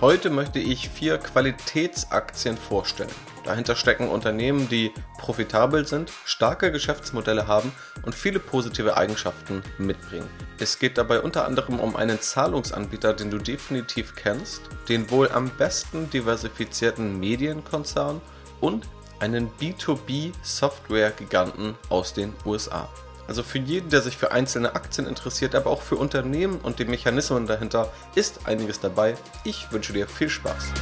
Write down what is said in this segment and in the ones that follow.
Heute möchte ich vier Qualitätsaktien vorstellen. Dahinter stecken Unternehmen, die profitabel sind, starke Geschäftsmodelle haben und viele positive Eigenschaften mitbringen. Es geht dabei unter anderem um einen Zahlungsanbieter, den du definitiv kennst, den wohl am besten diversifizierten Medienkonzern und einen B2B-Software-Giganten aus den USA. Also für jeden, der sich für einzelne Aktien interessiert, aber auch für Unternehmen und die Mechanismen dahinter, ist einiges dabei. Ich wünsche dir viel Spaß.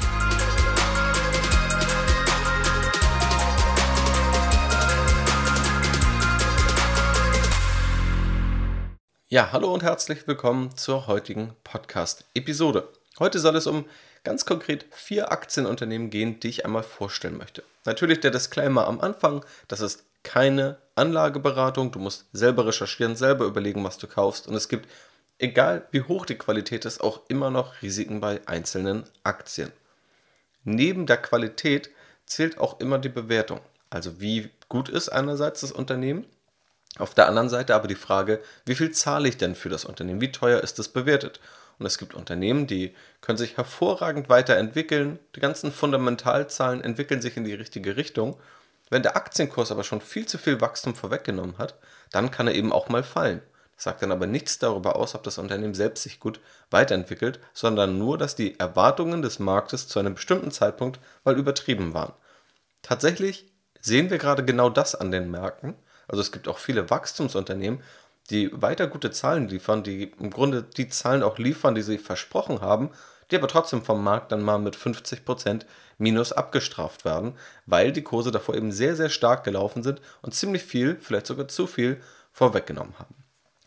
Ja, hallo und herzlich willkommen zur heutigen Podcast-Episode. Heute soll es um ganz konkret vier Aktienunternehmen gehen, die ich einmal vorstellen möchte. Natürlich der Disclaimer am Anfang, das ist keine Anlageberatung. Du musst selber recherchieren, selber überlegen, was du kaufst. Und es gibt, egal wie hoch die Qualität ist, auch immer noch Risiken bei einzelnen Aktien. Neben der Qualität zählt auch immer die Bewertung. Also wie gut ist einerseits das Unternehmen, auf der anderen Seite aber die Frage, wie viel zahle ich denn für das Unternehmen? Wie teuer ist es bewertet? Und es gibt Unternehmen, die können sich hervorragend weiterentwickeln. Die ganzen Fundamentalzahlen entwickeln sich in die richtige Richtung. Wenn der Aktienkurs aber schon viel zu viel Wachstum vorweggenommen hat, dann kann er eben auch mal fallen. Das sagt dann aber nichts darüber aus, ob das Unternehmen selbst sich gut weiterentwickelt, sondern nur, dass die Erwartungen des Marktes zu einem bestimmten Zeitpunkt mal übertrieben waren. Tatsächlich sehen wir gerade genau das an den Märkten. Also es gibt auch viele Wachstumsunternehmen, die weiter gute Zahlen liefern, die im Grunde die Zahlen auch liefern, die sie versprochen haben, die aber trotzdem vom Markt dann mal mit 50% Minus abgestraft werden, weil die Kurse davor eben sehr, sehr stark gelaufen sind und ziemlich viel, vielleicht sogar zu viel, vorweggenommen haben.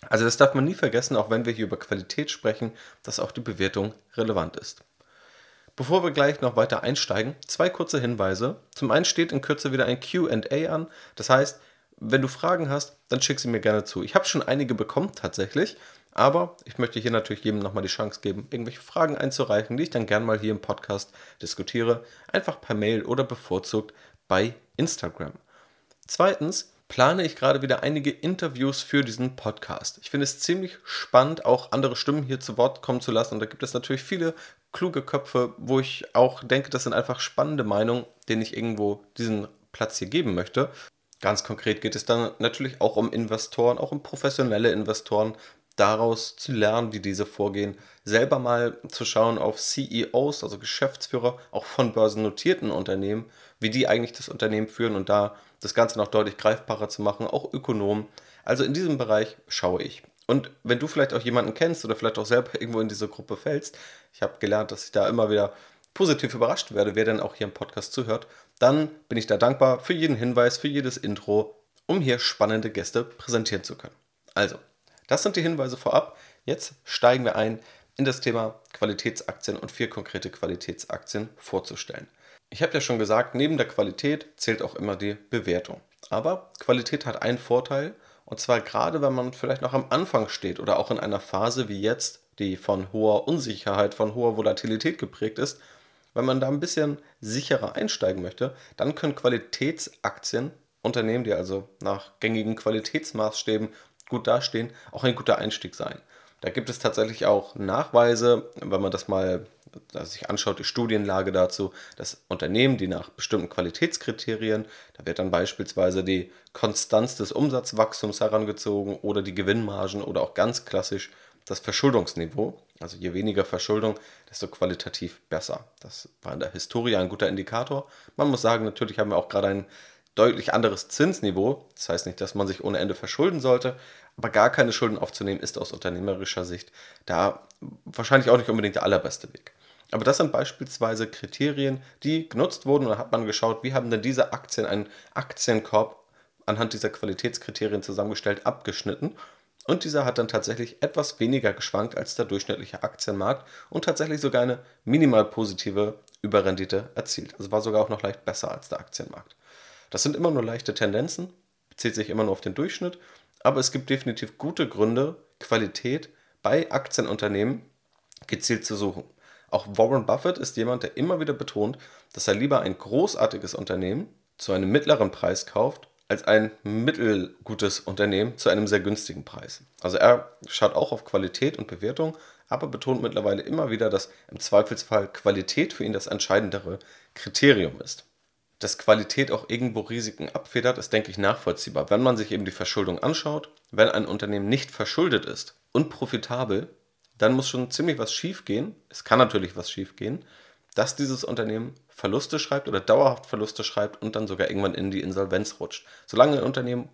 Also das darf man nie vergessen, auch wenn wir hier über Qualität sprechen, dass auch die Bewertung relevant ist. Bevor wir gleich noch weiter einsteigen, zwei kurze Hinweise. Zum einen steht in Kürze wieder ein QA an. Das heißt, wenn du Fragen hast, dann schick sie mir gerne zu. Ich habe schon einige bekommen tatsächlich. Aber ich möchte hier natürlich jedem nochmal die Chance geben, irgendwelche Fragen einzureichen, die ich dann gern mal hier im Podcast diskutiere. Einfach per Mail oder bevorzugt bei Instagram. Zweitens plane ich gerade wieder einige Interviews für diesen Podcast. Ich finde es ziemlich spannend, auch andere Stimmen hier zu Wort kommen zu lassen. Und da gibt es natürlich viele kluge Köpfe, wo ich auch denke, das sind einfach spannende Meinungen, denen ich irgendwo diesen Platz hier geben möchte. Ganz konkret geht es dann natürlich auch um Investoren, auch um professionelle Investoren, daraus zu lernen, wie diese vorgehen, selber mal zu schauen auf CEOs, also Geschäftsführer, auch von börsennotierten Unternehmen, wie die eigentlich das Unternehmen führen und da das Ganze noch deutlich greifbarer zu machen, auch Ökonomen. Also in diesem Bereich schaue ich. Und wenn du vielleicht auch jemanden kennst oder vielleicht auch selber irgendwo in diese Gruppe fällst, ich habe gelernt, dass ich da immer wieder positiv überrascht werde, wer denn auch hier im Podcast zuhört, dann bin ich da dankbar für jeden Hinweis, für jedes Intro, um hier spannende Gäste präsentieren zu können. Also, das sind die Hinweise vorab. Jetzt steigen wir ein in das Thema Qualitätsaktien und vier konkrete Qualitätsaktien vorzustellen. Ich habe ja schon gesagt, neben der Qualität zählt auch immer die Bewertung. Aber Qualität hat einen Vorteil, und zwar gerade wenn man vielleicht noch am Anfang steht oder auch in einer Phase wie jetzt, die von hoher Unsicherheit, von hoher Volatilität geprägt ist, wenn man da ein bisschen sicherer einsteigen möchte, dann können Qualitätsaktien, Unternehmen, die also nach gängigen Qualitätsmaßstäben gut dastehen, auch ein guter Einstieg sein. Da gibt es tatsächlich auch Nachweise, wenn man das mal sich anschaut, die Studienlage dazu, dass Unternehmen, die nach bestimmten Qualitätskriterien, da wird dann beispielsweise die Konstanz des Umsatzwachstums herangezogen oder die Gewinnmargen oder auch ganz klassisch das Verschuldungsniveau. Also je weniger Verschuldung, desto qualitativ besser. Das war in der Historie ein guter Indikator. Man muss sagen, natürlich haben wir auch gerade ein deutlich anderes Zinsniveau. Das heißt nicht, dass man sich ohne Ende verschulden sollte, aber gar keine Schulden aufzunehmen ist aus unternehmerischer Sicht da wahrscheinlich auch nicht unbedingt der allerbeste Weg. Aber das sind beispielsweise Kriterien, die genutzt wurden und da hat man geschaut, wie haben denn diese Aktien einen Aktienkorb anhand dieser Qualitätskriterien zusammengestellt, abgeschnitten. Und dieser hat dann tatsächlich etwas weniger geschwankt als der durchschnittliche Aktienmarkt und tatsächlich sogar eine minimal positive Überrendite erzielt. Also war sogar auch noch leicht besser als der Aktienmarkt. Das sind immer nur leichte Tendenzen, bezieht sich immer nur auf den Durchschnitt, aber es gibt definitiv gute Gründe, Qualität bei Aktienunternehmen gezielt zu suchen. Auch Warren Buffett ist jemand, der immer wieder betont, dass er lieber ein großartiges Unternehmen zu einem mittleren Preis kauft, als ein mittelgutes Unternehmen zu einem sehr günstigen Preis. Also er schaut auch auf Qualität und Bewertung, aber betont mittlerweile immer wieder, dass im Zweifelsfall Qualität für ihn das entscheidendere Kriterium ist. Dass Qualität auch irgendwo Risiken abfedert, ist, denke ich, nachvollziehbar. Wenn man sich eben die Verschuldung anschaut, wenn ein Unternehmen nicht verschuldet ist und profitabel, dann muss schon ziemlich was schiefgehen. Es kann natürlich was schiefgehen, dass dieses Unternehmen Verluste schreibt oder dauerhaft Verluste schreibt und dann sogar irgendwann in die Insolvenz rutscht. Solange ein Unternehmen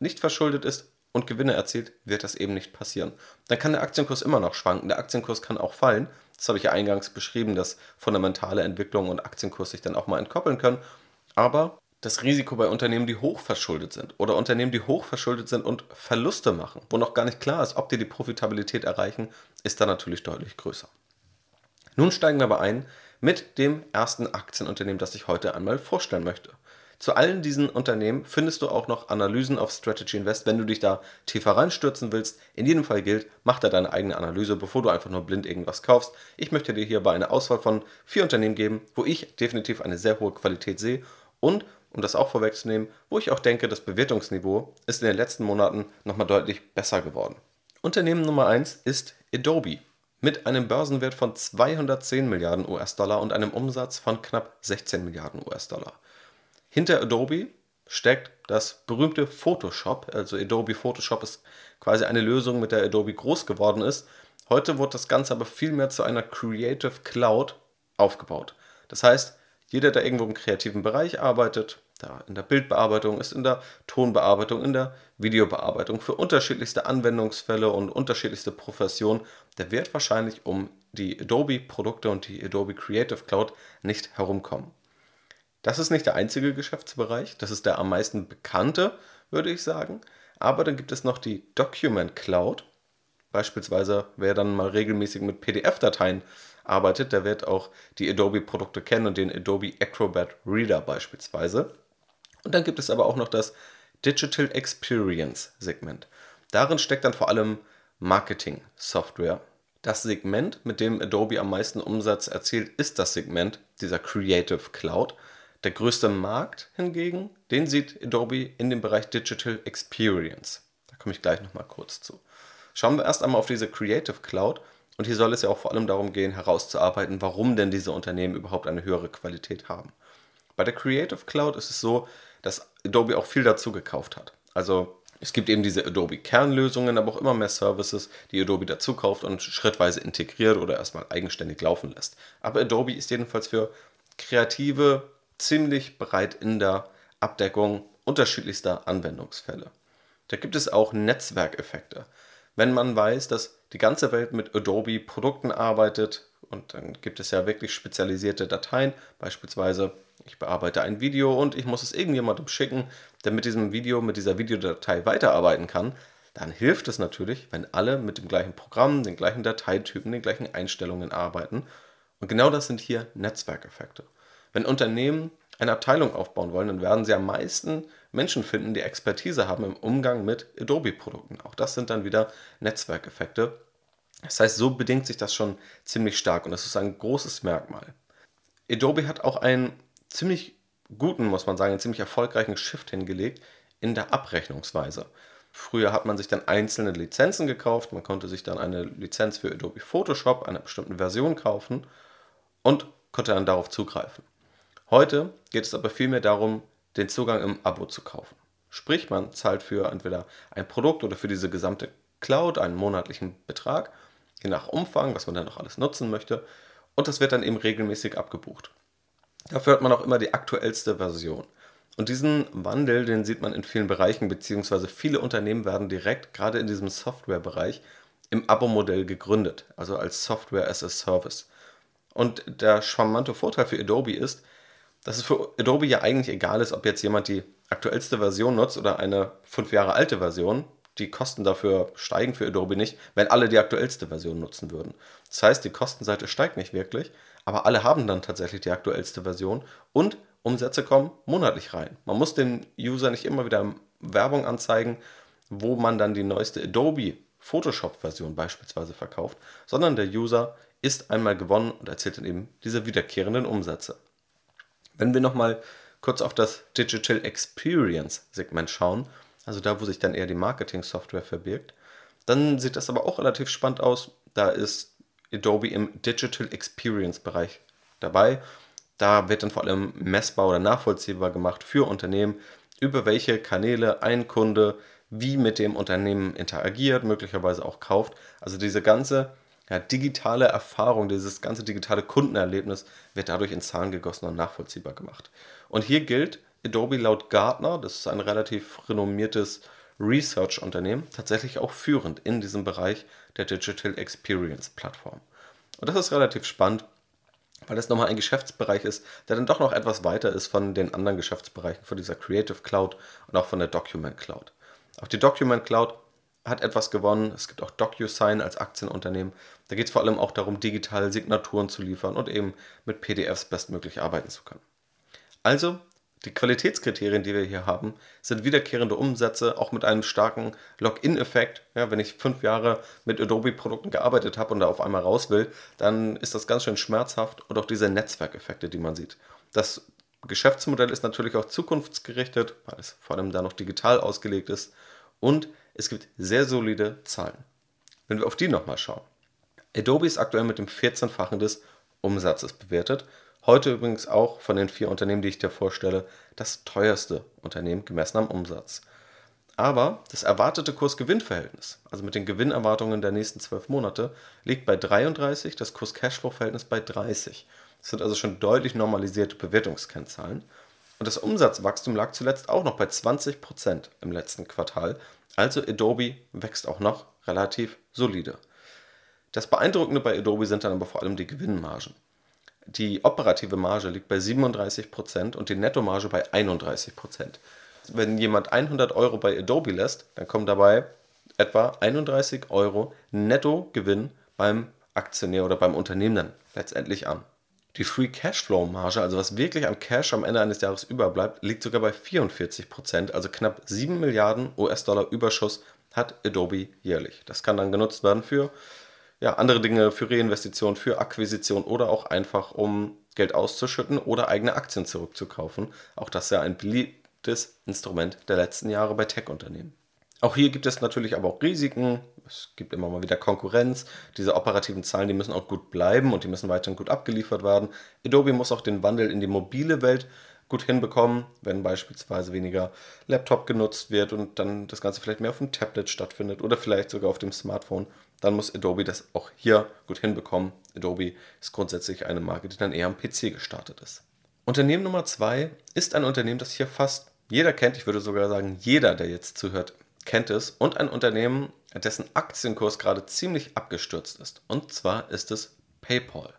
nicht verschuldet ist und Gewinne erzielt, wird das eben nicht passieren. Dann kann der Aktienkurs immer noch schwanken. Der Aktienkurs kann auch fallen. Das habe ich ja eingangs beschrieben, dass fundamentale Entwicklungen und Aktienkurs sich dann auch mal entkoppeln können. Aber das Risiko bei Unternehmen, die hochverschuldet sind oder Unternehmen, die hochverschuldet sind und Verluste machen, wo noch gar nicht klar ist, ob die die Profitabilität erreichen, ist dann natürlich deutlich größer. Nun steigen wir aber ein mit dem ersten Aktienunternehmen, das ich heute einmal vorstellen möchte. Zu allen diesen Unternehmen findest du auch noch Analysen auf Strategy Invest, wenn du dich da tiefer reinstürzen willst. In jedem Fall gilt, mach da deine eigene Analyse, bevor du einfach nur blind irgendwas kaufst. Ich möchte dir hierbei eine Auswahl von vier Unternehmen geben, wo ich definitiv eine sehr hohe Qualität sehe und um das auch vorwegzunehmen, wo ich auch denke, das Bewertungsniveau ist in den letzten Monaten nochmal deutlich besser geworden. Unternehmen Nummer 1 ist Adobe mit einem Börsenwert von 210 Milliarden US-Dollar und einem Umsatz von knapp 16 Milliarden US-Dollar. Hinter Adobe steckt das berühmte Photoshop. Also Adobe Photoshop ist quasi eine Lösung, mit der Adobe groß geworden ist. Heute wird das Ganze aber vielmehr zu einer Creative Cloud aufgebaut. Das heißt, jeder, der irgendwo im kreativen Bereich arbeitet, da in der Bildbearbeitung ist, in der Tonbearbeitung, in der Videobearbeitung, für unterschiedlichste Anwendungsfälle und unterschiedlichste Professionen, der wird wahrscheinlich um die Adobe-Produkte und die Adobe Creative Cloud nicht herumkommen. Das ist nicht der einzige Geschäftsbereich, das ist der am meisten bekannte, würde ich sagen. Aber dann gibt es noch die Document Cloud. Beispielsweise, wer dann mal regelmäßig mit PDF-Dateien arbeitet, der wird auch die Adobe-Produkte kennen und den Adobe Acrobat Reader beispielsweise. Und dann gibt es aber auch noch das Digital Experience Segment. Darin steckt dann vor allem Marketing-Software. Das Segment, mit dem Adobe am meisten Umsatz erzielt, ist das Segment dieser Creative Cloud. Der größte Markt hingegen, den sieht Adobe in dem Bereich Digital Experience. Da komme ich gleich nochmal kurz zu. Schauen wir erst einmal auf diese Creative Cloud. Und hier soll es ja auch vor allem darum gehen, herauszuarbeiten, warum denn diese Unternehmen überhaupt eine höhere Qualität haben. Bei der Creative Cloud ist es so, dass Adobe auch viel dazu gekauft hat. Also es gibt eben diese Adobe-Kernlösungen, aber auch immer mehr Services, die Adobe dazu kauft und schrittweise integriert oder erstmal eigenständig laufen lässt. Aber Adobe ist jedenfalls für kreative ziemlich breit in der Abdeckung unterschiedlichster Anwendungsfälle. Da gibt es auch Netzwerkeffekte. Wenn man weiß, dass die ganze Welt mit Adobe Produkten arbeitet und dann gibt es ja wirklich spezialisierte Dateien, beispielsweise ich bearbeite ein Video und ich muss es irgendjemandem schicken, der mit diesem Video, mit dieser Videodatei weiterarbeiten kann, dann hilft es natürlich, wenn alle mit dem gleichen Programm, den gleichen Dateitypen, den gleichen Einstellungen arbeiten. Und genau das sind hier Netzwerkeffekte. Wenn Unternehmen eine Abteilung aufbauen wollen, dann werden sie am meisten Menschen finden, die Expertise haben im Umgang mit Adobe-Produkten. Auch das sind dann wieder Netzwerkeffekte. Das heißt, so bedingt sich das schon ziemlich stark und das ist ein großes Merkmal. Adobe hat auch einen ziemlich guten, muss man sagen, einen ziemlich erfolgreichen Shift hingelegt in der Abrechnungsweise. Früher hat man sich dann einzelne Lizenzen gekauft, man konnte sich dann eine Lizenz für Adobe Photoshop einer bestimmten Version kaufen und konnte dann darauf zugreifen. Heute geht es aber vielmehr darum, den Zugang im Abo zu kaufen. Sprich, man zahlt für entweder ein Produkt oder für diese gesamte Cloud einen monatlichen Betrag, je nach Umfang, was man dann noch alles nutzen möchte, und das wird dann eben regelmäßig abgebucht. Dafür hat man auch immer die aktuellste Version. Und diesen Wandel, den sieht man in vielen Bereichen, beziehungsweise viele Unternehmen werden direkt, gerade in diesem Softwarebereich, im Abo-Modell gegründet, also als Software as a Service. Und der charmante Vorteil für Adobe ist, dass es für Adobe ja eigentlich egal ist, ob jetzt jemand die aktuellste Version nutzt oder eine fünf Jahre alte Version. Die Kosten dafür steigen für Adobe nicht, wenn alle die aktuellste Version nutzen würden. Das heißt, die Kostenseite steigt nicht wirklich, aber alle haben dann tatsächlich die aktuellste Version und Umsätze kommen monatlich rein. Man muss dem User nicht immer wieder Werbung anzeigen, wo man dann die neueste Adobe Photoshop-Version beispielsweise verkauft, sondern der User ist einmal gewonnen und erzielt dann eben diese wiederkehrenden Umsätze. Wenn wir nochmal kurz auf das Digital Experience Segment schauen, also da, wo sich dann eher die Marketing-Software verbirgt, dann sieht das aber auch relativ spannend aus. Da ist Adobe im Digital Experience Bereich dabei. Da wird dann vor allem messbar oder nachvollziehbar gemacht für Unternehmen, über welche Kanäle ein Kunde wie mit dem Unternehmen interagiert, möglicherweise auch kauft. Also diese ganze ja, digitale Erfahrung, dieses ganze digitale Kundenerlebnis wird dadurch in Zahlen gegossen und nachvollziehbar gemacht. Und hier gilt Adobe laut Gartner, das ist ein relativ renommiertes Research-Unternehmen, tatsächlich auch führend in diesem Bereich der Digital Experience Plattform. Und das ist relativ spannend, weil das nochmal ein Geschäftsbereich ist, der dann doch noch etwas weiter ist von den anderen Geschäftsbereichen, von dieser Creative Cloud und auch von der Document Cloud. Auch die Document Cloud hat etwas gewonnen. Es gibt auch DocuSign als Aktienunternehmen. Da geht es vor allem auch darum, digital Signaturen zu liefern und eben mit PDFs bestmöglich arbeiten zu können. Also, die Qualitätskriterien, die wir hier haben, sind wiederkehrende Umsätze, auch mit einem starken Login-Effekt. Ja, wenn ich fünf Jahre mit Adobe-Produkten gearbeitet habe und da auf einmal raus will, dann ist das ganz schön schmerzhaft und auch diese Netzwerkeffekte, die man sieht. Das Geschäftsmodell ist natürlich auch zukunftsgerichtet, weil es vor allem da noch digital ausgelegt ist und es gibt sehr solide Zahlen. Wenn wir auf die nochmal schauen. Adobe ist aktuell mit dem 14-fachen des Umsatzes bewertet. Heute übrigens auch von den vier Unternehmen, die ich dir vorstelle, das teuerste Unternehmen gemessen am Umsatz. Aber das erwartete Kurs-Gewinn-Verhältnis, also mit den Gewinnerwartungen der nächsten zwölf Monate, liegt bei 33, das Kurs-Cashflow-Verhältnis bei 30. Das sind also schon deutlich normalisierte Bewertungskennzahlen. Und das Umsatzwachstum lag zuletzt auch noch bei 20% im letzten Quartal. Also Adobe wächst auch noch relativ solide. Das Beeindruckende bei Adobe sind dann aber vor allem die Gewinnmargen. Die operative Marge liegt bei 37% und die Nettomarge bei 31%. Wenn jemand 100 Euro bei Adobe lässt, dann kommen dabei etwa 31 Euro Nettogewinn beim Aktionär oder beim Unternehmen dann letztendlich an. Die Free Cashflow Marge, also was wirklich am Cash am Ende eines Jahres überbleibt, liegt sogar bei 44% also knapp 7 Milliarden US-Dollar Überschuss hat Adobe jährlich. Das kann dann genutzt werden für ja, andere Dinge, für Reinvestition, für Akquisition oder auch einfach, um Geld auszuschütten oder eigene Aktien zurückzukaufen. Auch das ist ja ein beliebtes Instrument der letzten Jahre bei Tech-Unternehmen. Auch hier gibt es natürlich aber auch Risiken. Es gibt immer mal wieder Konkurrenz. Diese operativen Zahlen, die müssen auch gut bleiben und die müssen weiterhin gut abgeliefert werden. Adobe muss auch den Wandel in die mobile Welt gut hinbekommen, wenn beispielsweise weniger Laptop genutzt wird und dann das Ganze vielleicht mehr auf dem Tablet stattfindet oder vielleicht sogar auf dem Smartphone, dann muss Adobe das auch hier gut hinbekommen. Adobe ist grundsätzlich eine Marke, die dann eher am PC gestartet ist. Unternehmen Nummer zwei ist ein Unternehmen, das hier fast jeder kennt. Ich würde sogar sagen, jeder, der jetzt zuhört, kennt es und ein Unternehmen, dessen Aktienkurs gerade ziemlich abgestürzt ist. Und zwar ist es PayPal.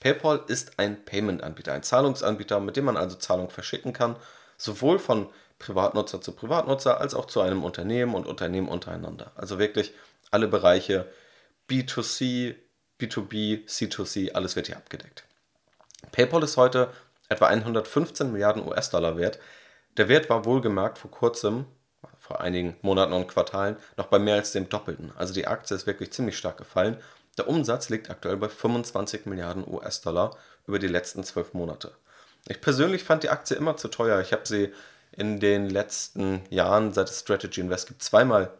PayPal ist ein Payment-Anbieter, ein Zahlungsanbieter, mit dem man also Zahlungen verschicken kann, sowohl von Privatnutzer zu Privatnutzer als auch zu einem Unternehmen und Unternehmen untereinander. Also wirklich alle Bereiche B2C, B2B, C2C, alles wird hier abgedeckt. PayPal ist heute etwa 115 Milliarden US-Dollar wert. Der Wert war wohlgemerkt vor kurzem vor einigen Monaten und Quartalen noch bei mehr als dem Doppelten. Also die Aktie ist wirklich ziemlich stark gefallen. Der Umsatz liegt aktuell bei 25 Milliarden US-Dollar über die letzten zwölf Monate. Ich persönlich fand die Aktie immer zu teuer. Ich habe sie in den letzten Jahren, seit es Strategy Invest gibt, zweimal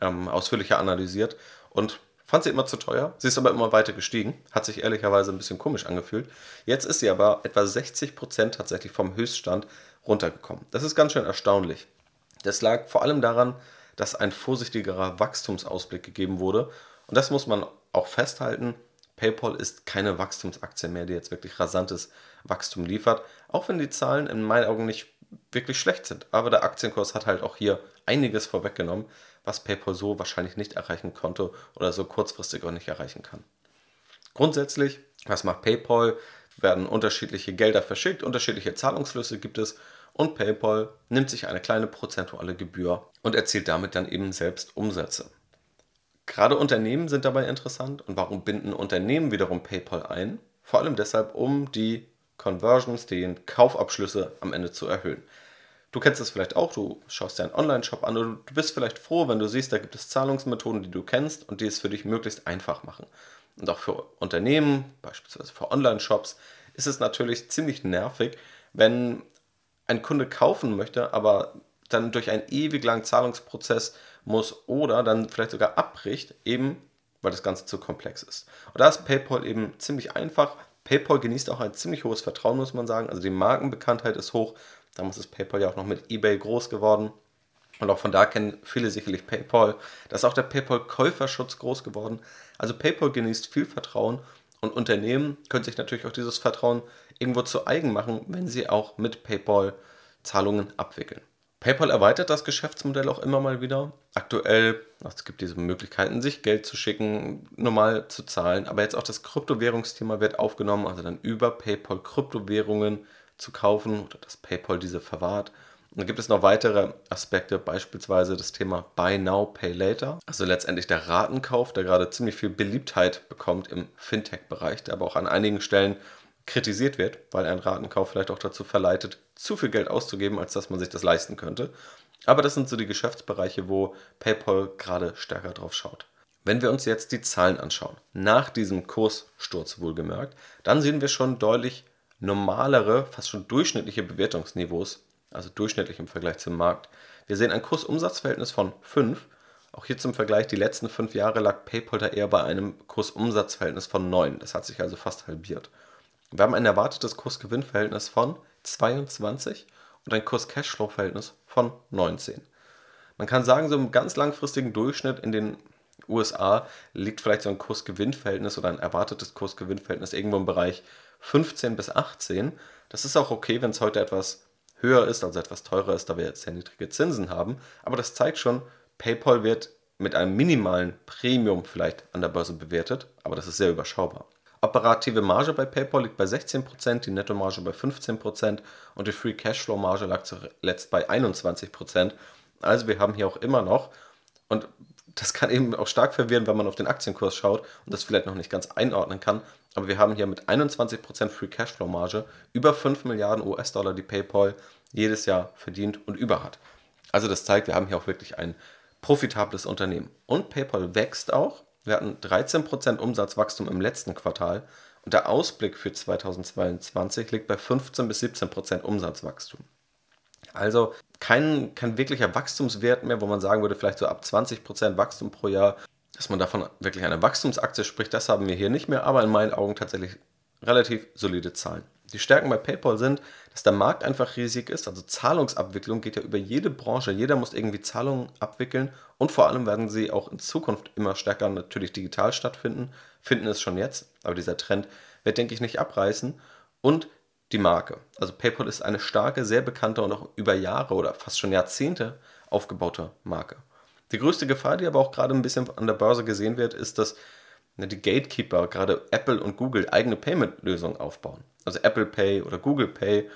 ähm, ausführlicher analysiert und fand sie immer zu teuer. Sie ist aber immer weiter gestiegen. Hat sich ehrlicherweise ein bisschen komisch angefühlt. Jetzt ist sie aber etwa 60 Prozent tatsächlich vom Höchststand runtergekommen. Das ist ganz schön erstaunlich. Das lag vor allem daran, dass ein vorsichtigerer Wachstumsausblick gegeben wurde. Und das muss man auch festhalten. PayPal ist keine Wachstumsaktie mehr, die jetzt wirklich rasantes Wachstum liefert, auch wenn die Zahlen in meinen Augen nicht wirklich schlecht sind. Aber der Aktienkurs hat halt auch hier einiges vorweggenommen, was PayPal so wahrscheinlich nicht erreichen konnte oder so kurzfristig auch nicht erreichen kann. Grundsätzlich, was macht PayPal? Werden unterschiedliche Gelder verschickt, unterschiedliche Zahlungsflüsse gibt es und PayPal nimmt sich eine kleine prozentuale Gebühr und erzielt damit dann eben selbst Umsätze. Gerade Unternehmen sind dabei interessant und warum binden Unternehmen wiederum PayPal ein? Vor allem deshalb, um die Conversions, die Kaufabschlüsse am Ende zu erhöhen. Du kennst es vielleicht auch, du schaust dir einen Online-Shop an und du bist vielleicht froh, wenn du siehst, da gibt es Zahlungsmethoden, die du kennst und die es für dich möglichst einfach machen. Und auch für Unternehmen, beispielsweise für Online-Shops, ist es natürlich ziemlich nervig, wenn ein Kunde kaufen möchte, aber dann durch einen ewig langen Zahlungsprozess muss oder dann vielleicht sogar abbricht, eben weil das Ganze zu komplex ist. Und da ist PayPal eben ziemlich einfach. PayPal genießt auch ein ziemlich hohes Vertrauen, muss man sagen. Also die Markenbekanntheit ist hoch. Damals ist PayPal ja auch noch mit eBay groß geworden. Und auch von da kennen viele sicherlich PayPal. Da ist auch der PayPal-Käuferschutz groß geworden. Also PayPal genießt viel Vertrauen und Unternehmen können sich natürlich auch dieses Vertrauen irgendwo zu eigen machen, wenn sie auch mit PayPal Zahlungen abwickeln. PayPal erweitert das Geschäftsmodell auch immer mal wieder. Aktuell, es gibt diese Möglichkeiten, sich Geld zu schicken, normal zu zahlen, aber jetzt auch das Kryptowährungsthema wird aufgenommen, also dann über PayPal Kryptowährungen zu kaufen oder dass PayPal diese verwahrt. Dann gibt es noch weitere Aspekte, beispielsweise das Thema Buy Now, Pay Later. Also letztendlich der Ratenkauf, der gerade ziemlich viel Beliebtheit bekommt im Fintech-Bereich, der aber auch an einigen Stellen kritisiert wird, weil ein Ratenkauf vielleicht auch dazu verleitet, zu viel Geld auszugeben, als dass man sich das leisten könnte. Aber das sind so die Geschäftsbereiche, wo PayPal gerade stärker drauf schaut. Wenn wir uns jetzt die Zahlen anschauen, nach diesem Kurssturz wohlgemerkt, dann sehen wir schon deutlich normalere, fast schon durchschnittliche Bewertungsniveaus, also durchschnittlich im Vergleich zum Markt. Wir sehen ein Kursumsatzverhältnis von 5. Auch hier zum Vergleich, die letzten fünf Jahre lag PayPal da eher bei einem Kursumsatzverhältnis von 9. Das hat sich also fast halbiert. Wir haben ein erwartetes Kurs-Gewinn-Verhältnis von 22 und ein Kurs-Cashflow-Verhältnis von 19. Man kann sagen, so im ganz langfristigen Durchschnitt in den USA liegt vielleicht so ein Kurs-Gewinn-Verhältnis oder ein erwartetes Kurs-Gewinn-Verhältnis irgendwo im Bereich 15 bis 18. Das ist auch okay, wenn es heute etwas höher ist, also etwas teurer ist, da wir sehr niedrige Zinsen haben. Aber das zeigt schon, PayPal wird mit einem minimalen Premium vielleicht an der Börse bewertet, aber das ist sehr überschaubar. Operative Marge bei PayPal liegt bei 16%, die Nettomarge bei 15% und die Free Cashflow Marge lag zuletzt bei 21%. Also wir haben hier auch immer noch, und das kann eben auch stark verwirren, wenn man auf den Aktienkurs schaut und das vielleicht noch nicht ganz einordnen kann, aber wir haben hier mit 21% Free Cashflow Marge über 5 Milliarden US-Dollar, die PayPal jedes Jahr verdient und über hat. Also das zeigt, wir haben hier auch wirklich ein profitables Unternehmen. Und PayPal wächst auch wir hatten 13% Umsatzwachstum im letzten Quartal und der Ausblick für 2022 liegt bei 15 bis 17% Umsatzwachstum. Also kein, kein wirklicher Wachstumswert mehr, wo man sagen würde, vielleicht so ab 20% Wachstum pro Jahr, dass man davon wirklich eine Wachstumsaktie spricht, das haben wir hier nicht mehr, aber in meinen Augen tatsächlich relativ solide Zahlen. Die Stärken bei PayPal sind, dass der Markt einfach riesig ist. Also Zahlungsabwicklung geht ja über jede Branche. Jeder muss irgendwie Zahlungen abwickeln und vor allem werden sie auch in Zukunft immer stärker natürlich digital stattfinden. Finden es schon jetzt, aber dieser Trend wird, denke ich, nicht abreißen. Und die Marke. Also PayPal ist eine starke, sehr bekannte und auch über Jahre oder fast schon Jahrzehnte aufgebaute Marke. Die größte Gefahr, die aber auch gerade ein bisschen an der Börse gesehen wird, ist, dass Ne, die Gatekeeper, gerade Apple und Google, eigene Payment-Lösungen aufbauen. Also Apple Pay oder Google Pay.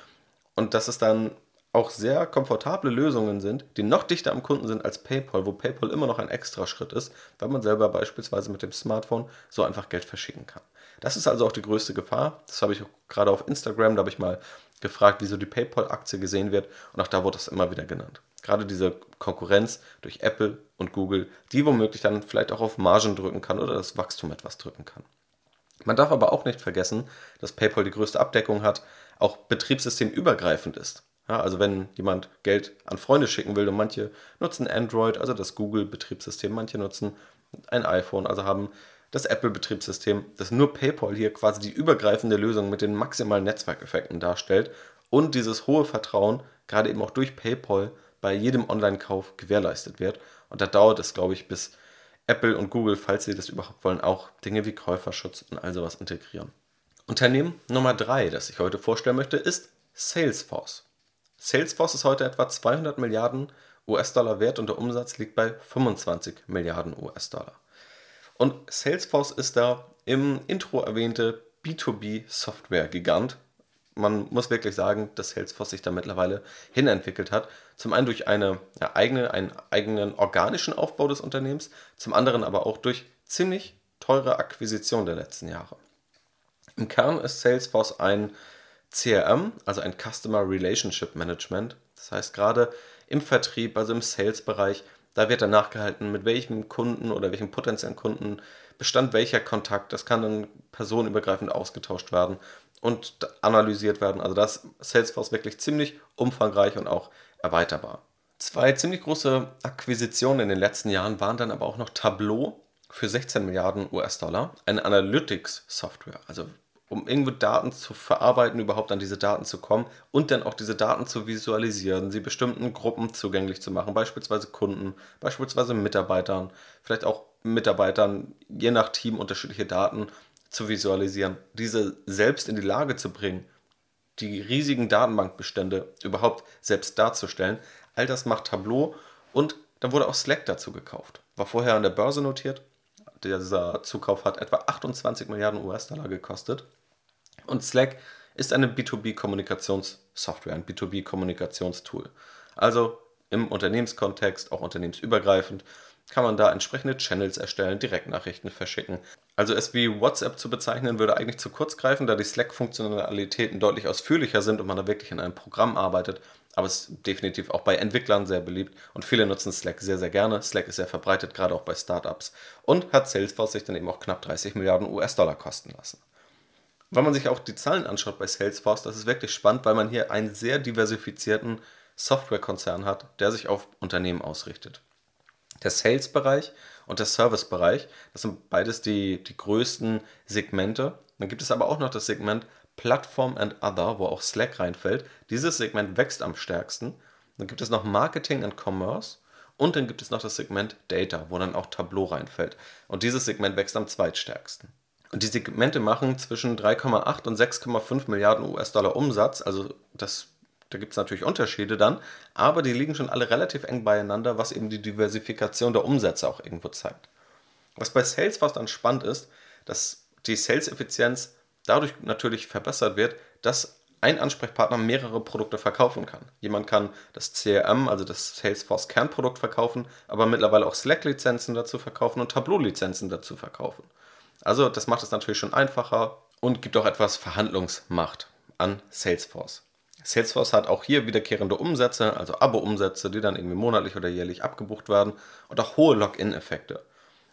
Und dass es dann auch sehr komfortable Lösungen sind, die noch dichter am Kunden sind als PayPal, wo PayPal immer noch ein extra Schritt ist, weil man selber beispielsweise mit dem Smartphone so einfach Geld verschicken kann. Das ist also auch die größte Gefahr. Das habe ich gerade auf Instagram, da habe ich mal gefragt, wieso die PayPal-Aktie gesehen wird und auch da wurde das immer wieder genannt. Gerade diese Konkurrenz durch Apple und Google, die womöglich dann vielleicht auch auf Margen drücken kann oder das Wachstum etwas drücken kann. Man darf aber auch nicht vergessen, dass PayPal die größte Abdeckung hat, auch betriebssystemübergreifend ist. Ja, also wenn jemand Geld an Freunde schicken will und manche nutzen Android, also das Google-Betriebssystem, manche nutzen ein iPhone, also haben das Apple-Betriebssystem, das nur PayPal hier quasi die übergreifende Lösung mit den maximalen Netzwerkeffekten darstellt und dieses hohe Vertrauen, gerade eben auch durch PayPal, bei jedem Online-Kauf gewährleistet wird. Und da dauert es, glaube ich, bis Apple und Google, falls sie das überhaupt wollen, auch Dinge wie Käuferschutz und all sowas integrieren. Unternehmen Nummer 3, das ich heute vorstellen möchte, ist Salesforce. Salesforce ist heute etwa 200 Milliarden US-Dollar wert und der Umsatz liegt bei 25 Milliarden US-Dollar. Und Salesforce ist da im Intro erwähnte B2B-Software-Gigant, man muss wirklich sagen, dass Salesforce sich da mittlerweile hinentwickelt hat. Zum einen durch eine eigene, einen eigenen organischen Aufbau des Unternehmens, zum anderen aber auch durch ziemlich teure Akquisition der letzten Jahre. Im Kern ist Salesforce ein CRM, also ein Customer Relationship Management. Das heißt, gerade im Vertrieb, also im Sales-Bereich, da wird dann nachgehalten, mit welchem Kunden oder welchem potenziellen Kunden bestand welcher Kontakt. Das kann dann personenübergreifend ausgetauscht werden und analysiert werden. Also das Salesforce wirklich ziemlich umfangreich und auch erweiterbar. Zwei ziemlich große Akquisitionen in den letzten Jahren waren dann aber auch noch Tableau für 16 Milliarden US-Dollar eine Analytics-Software, also um irgendwo Daten zu verarbeiten, überhaupt an diese Daten zu kommen und dann auch diese Daten zu visualisieren, sie bestimmten Gruppen zugänglich zu machen, beispielsweise Kunden, beispielsweise Mitarbeitern, vielleicht auch Mitarbeitern, je nach Team unterschiedliche Daten zu visualisieren, diese selbst in die Lage zu bringen, die riesigen Datenbankbestände überhaupt selbst darzustellen. All das macht Tableau und dann wurde auch Slack dazu gekauft. War vorher an der Börse notiert. Dieser Zukauf hat etwa 28 Milliarden US-Dollar gekostet und Slack ist eine B2B-Kommunikationssoftware, ein B2B-Kommunikationstool. Also im Unternehmenskontext, auch unternehmensübergreifend, kann man da entsprechende Channels erstellen, Direktnachrichten verschicken. Also es wie WhatsApp zu bezeichnen, würde eigentlich zu kurz greifen, da die Slack-Funktionalitäten deutlich ausführlicher sind und man da wirklich in einem Programm arbeitet. Aber es ist definitiv auch bei Entwicklern sehr beliebt und viele nutzen Slack sehr, sehr gerne. Slack ist sehr verbreitet, gerade auch bei Startups. Und hat Salesforce sich dann eben auch knapp 30 Milliarden US-Dollar kosten lassen. Wenn man sich auch die Zahlen anschaut bei Salesforce, das ist wirklich spannend, weil man hier einen sehr diversifizierten Softwarekonzern hat, der sich auf Unternehmen ausrichtet. Der Sales-Bereich und der Service-Bereich, das sind beides die, die größten Segmente. Dann gibt es aber auch noch das Segment Platform and Other, wo auch Slack reinfällt. Dieses Segment wächst am stärksten. Dann gibt es noch Marketing and Commerce und dann gibt es noch das Segment Data, wo dann auch Tableau reinfällt. Und dieses Segment wächst am zweitstärksten. Und die Segmente machen zwischen 3,8 und 6,5 Milliarden US-Dollar Umsatz. Also das, da gibt es natürlich Unterschiede dann, aber die liegen schon alle relativ eng beieinander, was eben die Diversifikation der Umsätze auch irgendwo zeigt. Was bei Salesforce dann spannend ist, dass die Sales-Effizienz dadurch natürlich verbessert wird, dass ein Ansprechpartner mehrere Produkte verkaufen kann. Jemand kann das CRM, also das Salesforce Kernprodukt verkaufen, aber mittlerweile auch Slack-Lizenzen dazu verkaufen und Tableau-Lizenzen dazu verkaufen. Also das macht es natürlich schon einfacher und gibt auch etwas Verhandlungsmacht an Salesforce. Salesforce hat auch hier wiederkehrende Umsätze, also Abo-Umsätze, die dann irgendwie monatlich oder jährlich abgebucht werden und auch hohe Login-Effekte.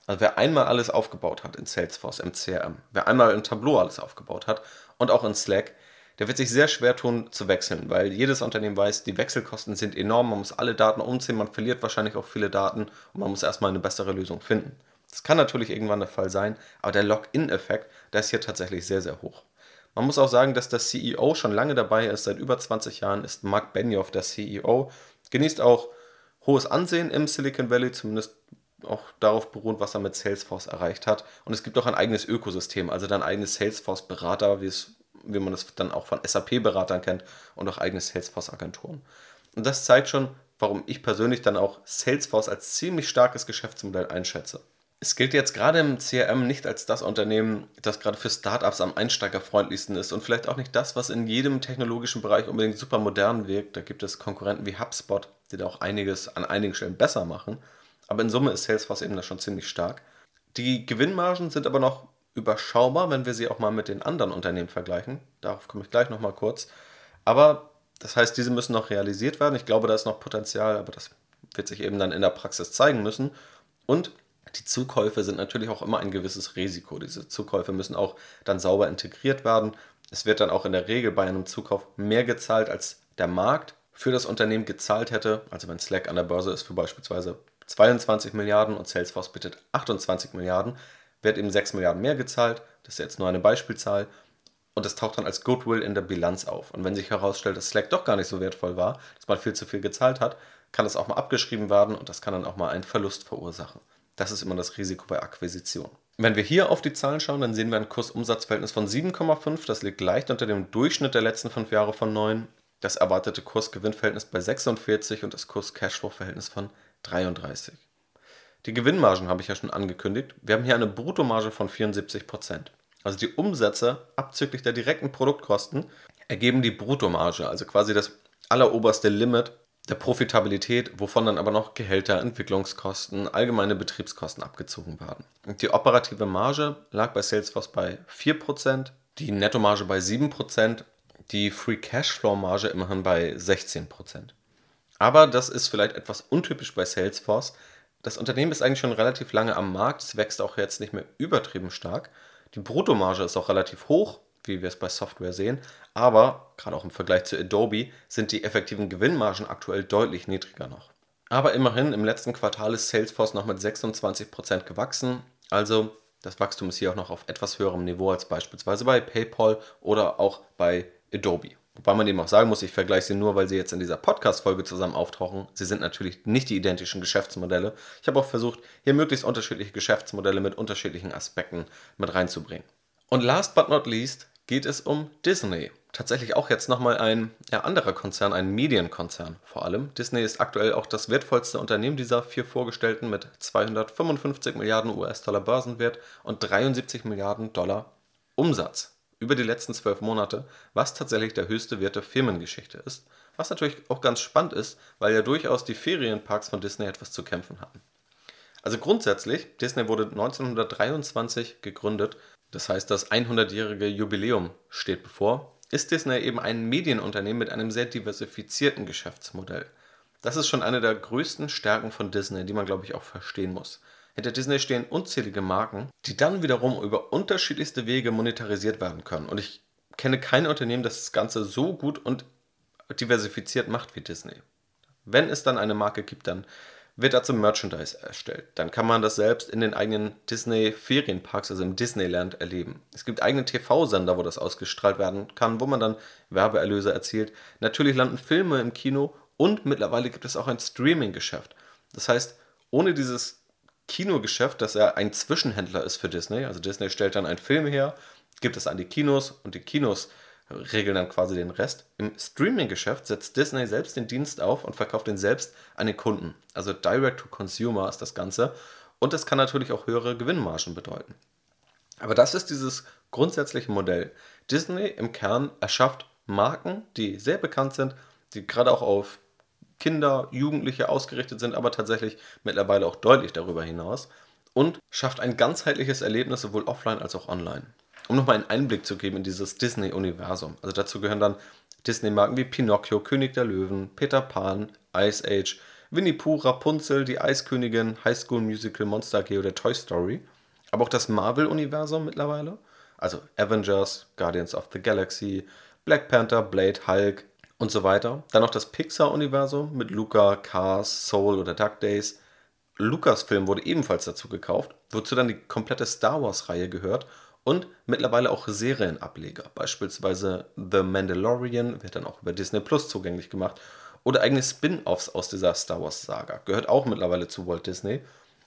Also wer einmal alles aufgebaut hat in Salesforce, im CRM, wer einmal in Tableau alles aufgebaut hat und auch in Slack, der wird sich sehr schwer tun zu wechseln, weil jedes Unternehmen weiß, die Wechselkosten sind enorm, man muss alle Daten umziehen, man verliert wahrscheinlich auch viele Daten und man muss erstmal eine bessere Lösung finden. Das kann natürlich irgendwann der Fall sein, aber der Login-Effekt, der ist hier tatsächlich sehr, sehr hoch. Man muss auch sagen, dass der CEO schon lange dabei ist, seit über 20 Jahren ist Mark Benioff der CEO, genießt auch hohes Ansehen im Silicon Valley, zumindest auch darauf beruht, was er mit Salesforce erreicht hat. Und es gibt auch ein eigenes Ökosystem, also dann eigene Salesforce-Berater, wie, wie man es dann auch von SAP-Beratern kennt und auch eigene Salesforce-Agenturen. Und das zeigt schon, warum ich persönlich dann auch Salesforce als ziemlich starkes Geschäftsmodell einschätze. Es gilt jetzt gerade im CRM nicht als das Unternehmen, das gerade für Startups am einsteigerfreundlichsten ist und vielleicht auch nicht das, was in jedem technologischen Bereich unbedingt super modern wirkt. Da gibt es Konkurrenten wie HubSpot, die da auch einiges an einigen Stellen besser machen. Aber in Summe ist Salesforce eben da schon ziemlich stark. Die Gewinnmargen sind aber noch überschaubar, wenn wir sie auch mal mit den anderen Unternehmen vergleichen. Darauf komme ich gleich nochmal kurz. Aber das heißt, diese müssen noch realisiert werden. Ich glaube, da ist noch Potenzial, aber das wird sich eben dann in der Praxis zeigen müssen. Und die Zukäufe sind natürlich auch immer ein gewisses Risiko. Diese Zukäufe müssen auch dann sauber integriert werden. Es wird dann auch in der Regel bei einem Zukauf mehr gezahlt, als der Markt für das Unternehmen gezahlt hätte. Also wenn Slack an der Börse ist für beispielsweise 22 Milliarden und Salesforce bittet 28 Milliarden, wird eben 6 Milliarden mehr gezahlt. Das ist jetzt nur eine Beispielzahl. Und das taucht dann als Goodwill in der Bilanz auf. Und wenn sich herausstellt, dass Slack doch gar nicht so wertvoll war, dass man viel zu viel gezahlt hat, kann das auch mal abgeschrieben werden und das kann dann auch mal einen Verlust verursachen. Das ist immer das Risiko bei Akquisition. Wenn wir hier auf die Zahlen schauen, dann sehen wir ein Kursumsatzverhältnis von 7,5. Das liegt leicht unter dem Durchschnitt der letzten fünf Jahre von 9. Das erwartete Kurs-Gewinn-Verhältnis bei 46 und das Kurs-Cashflow-Verhältnis von 33. Die Gewinnmargen habe ich ja schon angekündigt. Wir haben hier eine Bruttomarge von 74%. Also die Umsätze abzüglich der direkten Produktkosten ergeben die Bruttomarge, also quasi das alleroberste Limit der Profitabilität, wovon dann aber noch Gehälter, Entwicklungskosten, allgemeine Betriebskosten abgezogen werden. Die operative Marge lag bei Salesforce bei 4%, die Nettomarge bei 7%, die Free Cashflow Marge immerhin bei 16%. Aber das ist vielleicht etwas untypisch bei Salesforce. Das Unternehmen ist eigentlich schon relativ lange am Markt, es wächst auch jetzt nicht mehr übertrieben stark. Die Bruttomarge ist auch relativ hoch, wie wir es bei Software sehen. Aber, gerade auch im Vergleich zu Adobe, sind die effektiven Gewinnmargen aktuell deutlich niedriger noch. Aber immerhin, im letzten Quartal ist Salesforce noch mit 26% gewachsen. Also das Wachstum ist hier auch noch auf etwas höherem Niveau als beispielsweise bei PayPal oder auch bei Adobe. Wobei man eben auch sagen muss, ich vergleiche sie nur, weil sie jetzt in dieser Podcast-Folge zusammen auftauchen. Sie sind natürlich nicht die identischen Geschäftsmodelle. Ich habe auch versucht, hier möglichst unterschiedliche Geschäftsmodelle mit unterschiedlichen Aspekten mit reinzubringen. Und last but not least geht es um Disney. Tatsächlich auch jetzt nochmal ein ja, anderer Konzern, ein Medienkonzern vor allem. Disney ist aktuell auch das wertvollste Unternehmen dieser vier vorgestellten mit 255 Milliarden US-Dollar Börsenwert und 73 Milliarden Dollar Umsatz über die letzten zwölf Monate, was tatsächlich der höchste Wert der Firmengeschichte ist. Was natürlich auch ganz spannend ist, weil ja durchaus die Ferienparks von Disney etwas zu kämpfen hatten. Also grundsätzlich, Disney wurde 1923 gegründet das heißt, das 100-jährige Jubiläum steht bevor, ist Disney eben ein Medienunternehmen mit einem sehr diversifizierten Geschäftsmodell. Das ist schon eine der größten Stärken von Disney, die man, glaube ich, auch verstehen muss. Hinter Disney stehen unzählige Marken, die dann wiederum über unterschiedlichste Wege monetarisiert werden können. Und ich kenne kein Unternehmen, das das Ganze so gut und diversifiziert macht wie Disney. Wenn es dann eine Marke gibt, dann wird dazu Merchandise erstellt. Dann kann man das selbst in den eigenen Disney-Ferienparks, also im Disneyland, erleben. Es gibt eigene TV-Sender, wo das ausgestrahlt werden kann, wo man dann Werbeerlöse erzielt. Natürlich landen Filme im Kino und mittlerweile gibt es auch ein Streaming-Geschäft. Das heißt, ohne dieses Kinogeschäft, das ja ein Zwischenhändler ist für Disney, also Disney stellt dann einen Film her, gibt es an die Kinos und die Kinos regeln dann quasi den Rest. Im Streaming-Geschäft setzt Disney selbst den Dienst auf und verkauft den selbst an den Kunden. Also Direct to Consumer ist das Ganze. Und das kann natürlich auch höhere Gewinnmargen bedeuten. Aber das ist dieses grundsätzliche Modell. Disney im Kern erschafft Marken, die sehr bekannt sind, die gerade auch auf Kinder, Jugendliche ausgerichtet sind, aber tatsächlich mittlerweile auch deutlich darüber hinaus und schafft ein ganzheitliches Erlebnis sowohl offline als auch online um nochmal einen Einblick zu geben in dieses Disney-Universum. Also dazu gehören dann Disney-Marken wie Pinocchio, König der Löwen, Peter Pan, Ice Age, Winnie Pooh, Rapunzel, die Eiskönigin, High School Musical, Monster AG oder Toy Story. Aber auch das Marvel-Universum mittlerweile. Also Avengers, Guardians of the Galaxy, Black Panther, Blade, Hulk und so weiter. Dann noch das Pixar-Universum mit Luca, Cars, Soul oder Duck Days. Lucasfilm wurde ebenfalls dazu gekauft, wozu dann die komplette Star Wars-Reihe gehört und mittlerweile auch Serienableger. Beispielsweise The Mandalorian wird dann auch über Disney Plus zugänglich gemacht oder eigene Spin-offs aus dieser Star Wars Saga. Gehört auch mittlerweile zu Walt Disney.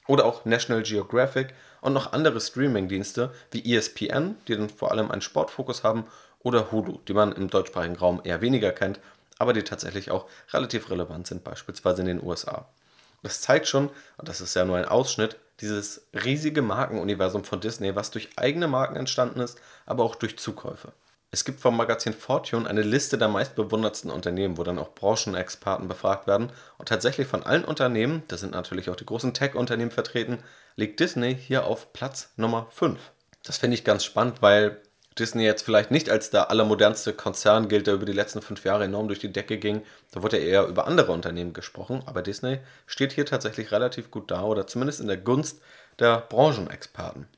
Oder auch National Geographic und noch andere Streaming-Dienste wie ESPN, die dann vor allem einen Sportfokus haben, oder Hulu, die man im deutschsprachigen Raum eher weniger kennt, aber die tatsächlich auch relativ relevant sind, beispielsweise in den USA. Das zeigt schon, und das ist ja nur ein Ausschnitt, dieses riesige Markenuniversum von Disney, was durch eigene Marken entstanden ist, aber auch durch Zukäufe. Es gibt vom Magazin Fortune eine Liste der meistbewundertsten Unternehmen, wo dann auch Branchenexperten befragt werden. Und tatsächlich von allen Unternehmen, da sind natürlich auch die großen Tech-Unternehmen vertreten, liegt Disney hier auf Platz Nummer 5. Das finde ich ganz spannend, weil Disney jetzt vielleicht nicht als der allermodernste Konzern gilt, der über die letzten fünf Jahre enorm durch die Decke ging. Da wurde eher über andere Unternehmen gesprochen, aber Disney steht hier tatsächlich relativ gut da oder zumindest in der Gunst der Branchenexperten.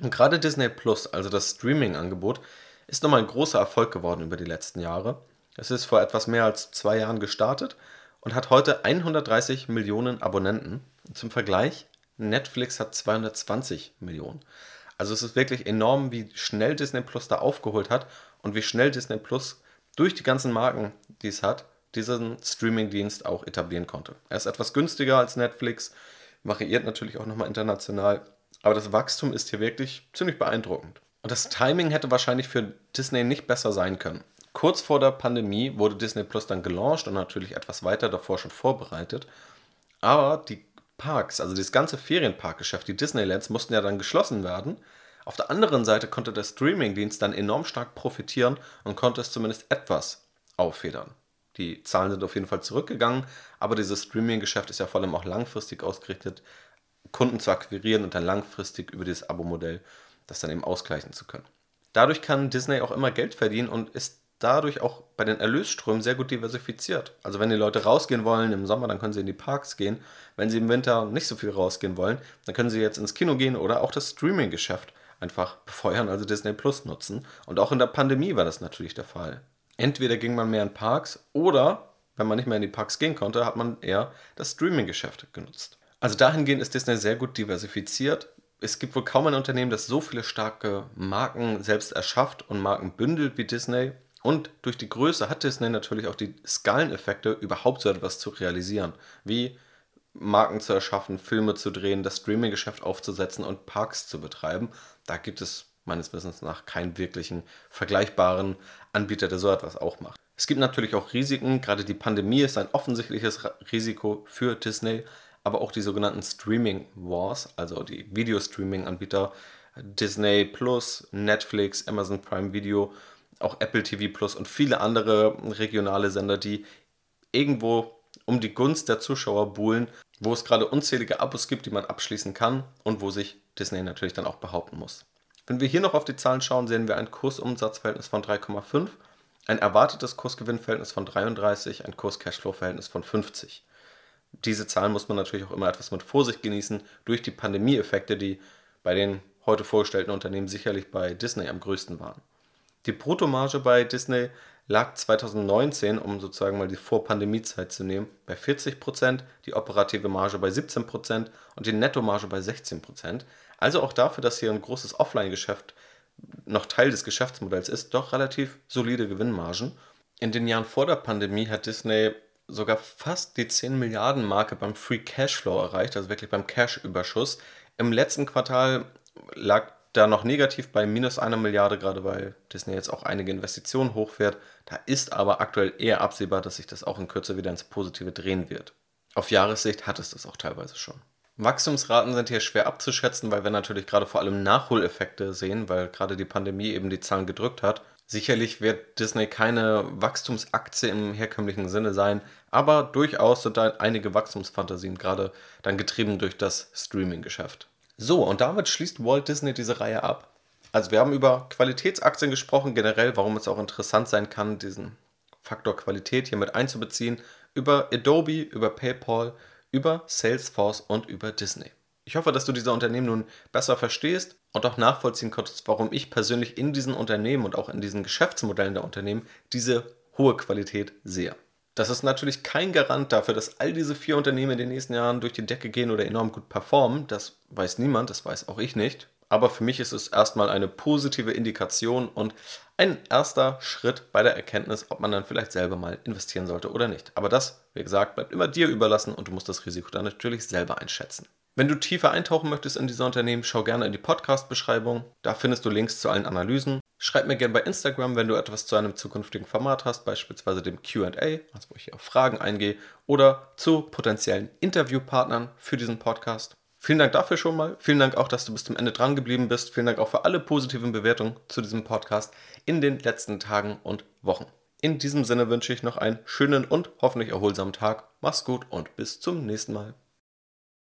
Und gerade Disney Plus, also das Streaming-Angebot, ist nochmal ein großer Erfolg geworden über die letzten Jahre. Es ist vor etwas mehr als zwei Jahren gestartet und hat heute 130 Millionen Abonnenten. zum Vergleich, Netflix hat 220 Millionen. Also es ist wirklich enorm, wie schnell Disney Plus da aufgeholt hat und wie schnell Disney Plus durch die ganzen Marken, die es hat, diesen Streaming-Dienst auch etablieren konnte. Er ist etwas günstiger als Netflix, variiert natürlich auch nochmal international, aber das Wachstum ist hier wirklich ziemlich beeindruckend. Und das Timing hätte wahrscheinlich für Disney nicht besser sein können. Kurz vor der Pandemie wurde Disney Plus dann gelauncht und natürlich etwas weiter davor schon vorbereitet. Aber die Parks, also das ganze Ferienparkgeschäft, die Disneylands, mussten ja dann geschlossen werden. Auf der anderen Seite konnte der Streamingdienst dann enorm stark profitieren und konnte es zumindest etwas auffedern. Die Zahlen sind auf jeden Fall zurückgegangen, aber dieses Streaming-Geschäft ist ja vor allem auch langfristig ausgerichtet, Kunden zu akquirieren und dann langfristig über dieses Abo-Modell das dann eben ausgleichen zu können. Dadurch kann Disney auch immer Geld verdienen und ist dadurch auch bei den Erlösströmen sehr gut diversifiziert. Also wenn die Leute rausgehen wollen im Sommer, dann können sie in die Parks gehen. Wenn sie im Winter nicht so viel rausgehen wollen, dann können sie jetzt ins Kino gehen oder auch das Streaming-Geschäft einfach befeuern, also Disney Plus nutzen. Und auch in der Pandemie war das natürlich der Fall. Entweder ging man mehr in Parks oder, wenn man nicht mehr in die Parks gehen konnte, hat man eher das Streaming-Geschäft genutzt. Also dahingehend ist Disney sehr gut diversifiziert, es gibt wohl kaum ein Unternehmen, das so viele starke Marken selbst erschafft und Marken bündelt wie Disney. Und durch die Größe hat Disney natürlich auch die Skaleneffekte, überhaupt so etwas zu realisieren. Wie Marken zu erschaffen, Filme zu drehen, das Streaming-Geschäft aufzusetzen und Parks zu betreiben. Da gibt es meines Wissens nach keinen wirklichen vergleichbaren Anbieter, der so etwas auch macht. Es gibt natürlich auch Risiken, gerade die Pandemie ist ein offensichtliches Risiko für Disney, aber auch die sogenannten Streaming Wars, also die Video-Streaming-Anbieter Disney Plus, Netflix, Amazon Prime Video, auch Apple TV Plus und viele andere regionale Sender, die irgendwo um die Gunst der Zuschauer buhlen, wo es gerade unzählige Abos gibt, die man abschließen kann und wo sich Disney natürlich dann auch behaupten muss. Wenn wir hier noch auf die Zahlen schauen, sehen wir ein Kursumsatzverhältnis von 3,5, ein erwartetes Kursgewinnverhältnis von 33, ein Kurs-Cashflow-Verhältnis von 50. Diese Zahlen muss man natürlich auch immer etwas mit Vorsicht genießen durch die Pandemie-Effekte, die bei den heute vorgestellten Unternehmen sicherlich bei Disney am größten waren. Die Bruttomarge bei Disney lag 2019, um sozusagen mal die Vor-Pandemie-Zeit zu nehmen, bei 40%, die operative Marge bei 17% und die Nettomarge bei 16%. Also auch dafür, dass hier ein großes Offline-Geschäft noch Teil des Geschäftsmodells ist, doch relativ solide Gewinnmargen. In den Jahren vor der Pandemie hat Disney sogar fast die 10 Milliarden Marke beim Free Cashflow erreicht, also wirklich beim Cash-Überschuss. Im letzten Quartal lag da noch negativ bei minus einer Milliarde, gerade weil Disney jetzt auch einige Investitionen hochfährt. Da ist aber aktuell eher absehbar, dass sich das auch in Kürze wieder ins Positive drehen wird. Auf Jahressicht hat es das auch teilweise schon. Wachstumsraten sind hier schwer abzuschätzen, weil wir natürlich gerade vor allem Nachholeffekte sehen, weil gerade die Pandemie eben die Zahlen gedrückt hat. Sicherlich wird Disney keine Wachstumsaktie im herkömmlichen Sinne sein, aber durchaus sind da einige Wachstumsfantasien gerade dann getrieben durch das Streaming-Geschäft. So, und damit schließt Walt Disney diese Reihe ab. Also wir haben über Qualitätsaktien gesprochen, generell, warum es auch interessant sein kann, diesen Faktor Qualität hier mit einzubeziehen, über Adobe, über PayPal, über Salesforce und über Disney. Ich hoffe, dass du diese Unternehmen nun besser verstehst und auch nachvollziehen konntest, warum ich persönlich in diesen Unternehmen und auch in diesen Geschäftsmodellen der Unternehmen diese hohe Qualität sehe. Das ist natürlich kein Garant dafür, dass all diese vier Unternehmen in den nächsten Jahren durch die Decke gehen oder enorm gut performen. Das weiß niemand, das weiß auch ich nicht. Aber für mich ist es erstmal eine positive Indikation und ein erster Schritt bei der Erkenntnis, ob man dann vielleicht selber mal investieren sollte oder nicht. Aber das, wie gesagt, bleibt immer dir überlassen und du musst das Risiko dann natürlich selber einschätzen. Wenn du tiefer eintauchen möchtest in diese Unternehmen, schau gerne in die Podcast-Beschreibung. Da findest du Links zu allen Analysen. Schreib mir gerne bei Instagram, wenn du etwas zu einem zukünftigen Format hast, beispielsweise dem QA, also wo ich hier auf Fragen eingehe, oder zu potenziellen Interviewpartnern für diesen Podcast. Vielen Dank dafür schon mal. Vielen Dank auch, dass du bis zum Ende dran geblieben bist. Vielen Dank auch für alle positiven Bewertungen zu diesem Podcast in den letzten Tagen und Wochen. In diesem Sinne wünsche ich noch einen schönen und hoffentlich erholsamen Tag. Mach's gut und bis zum nächsten Mal.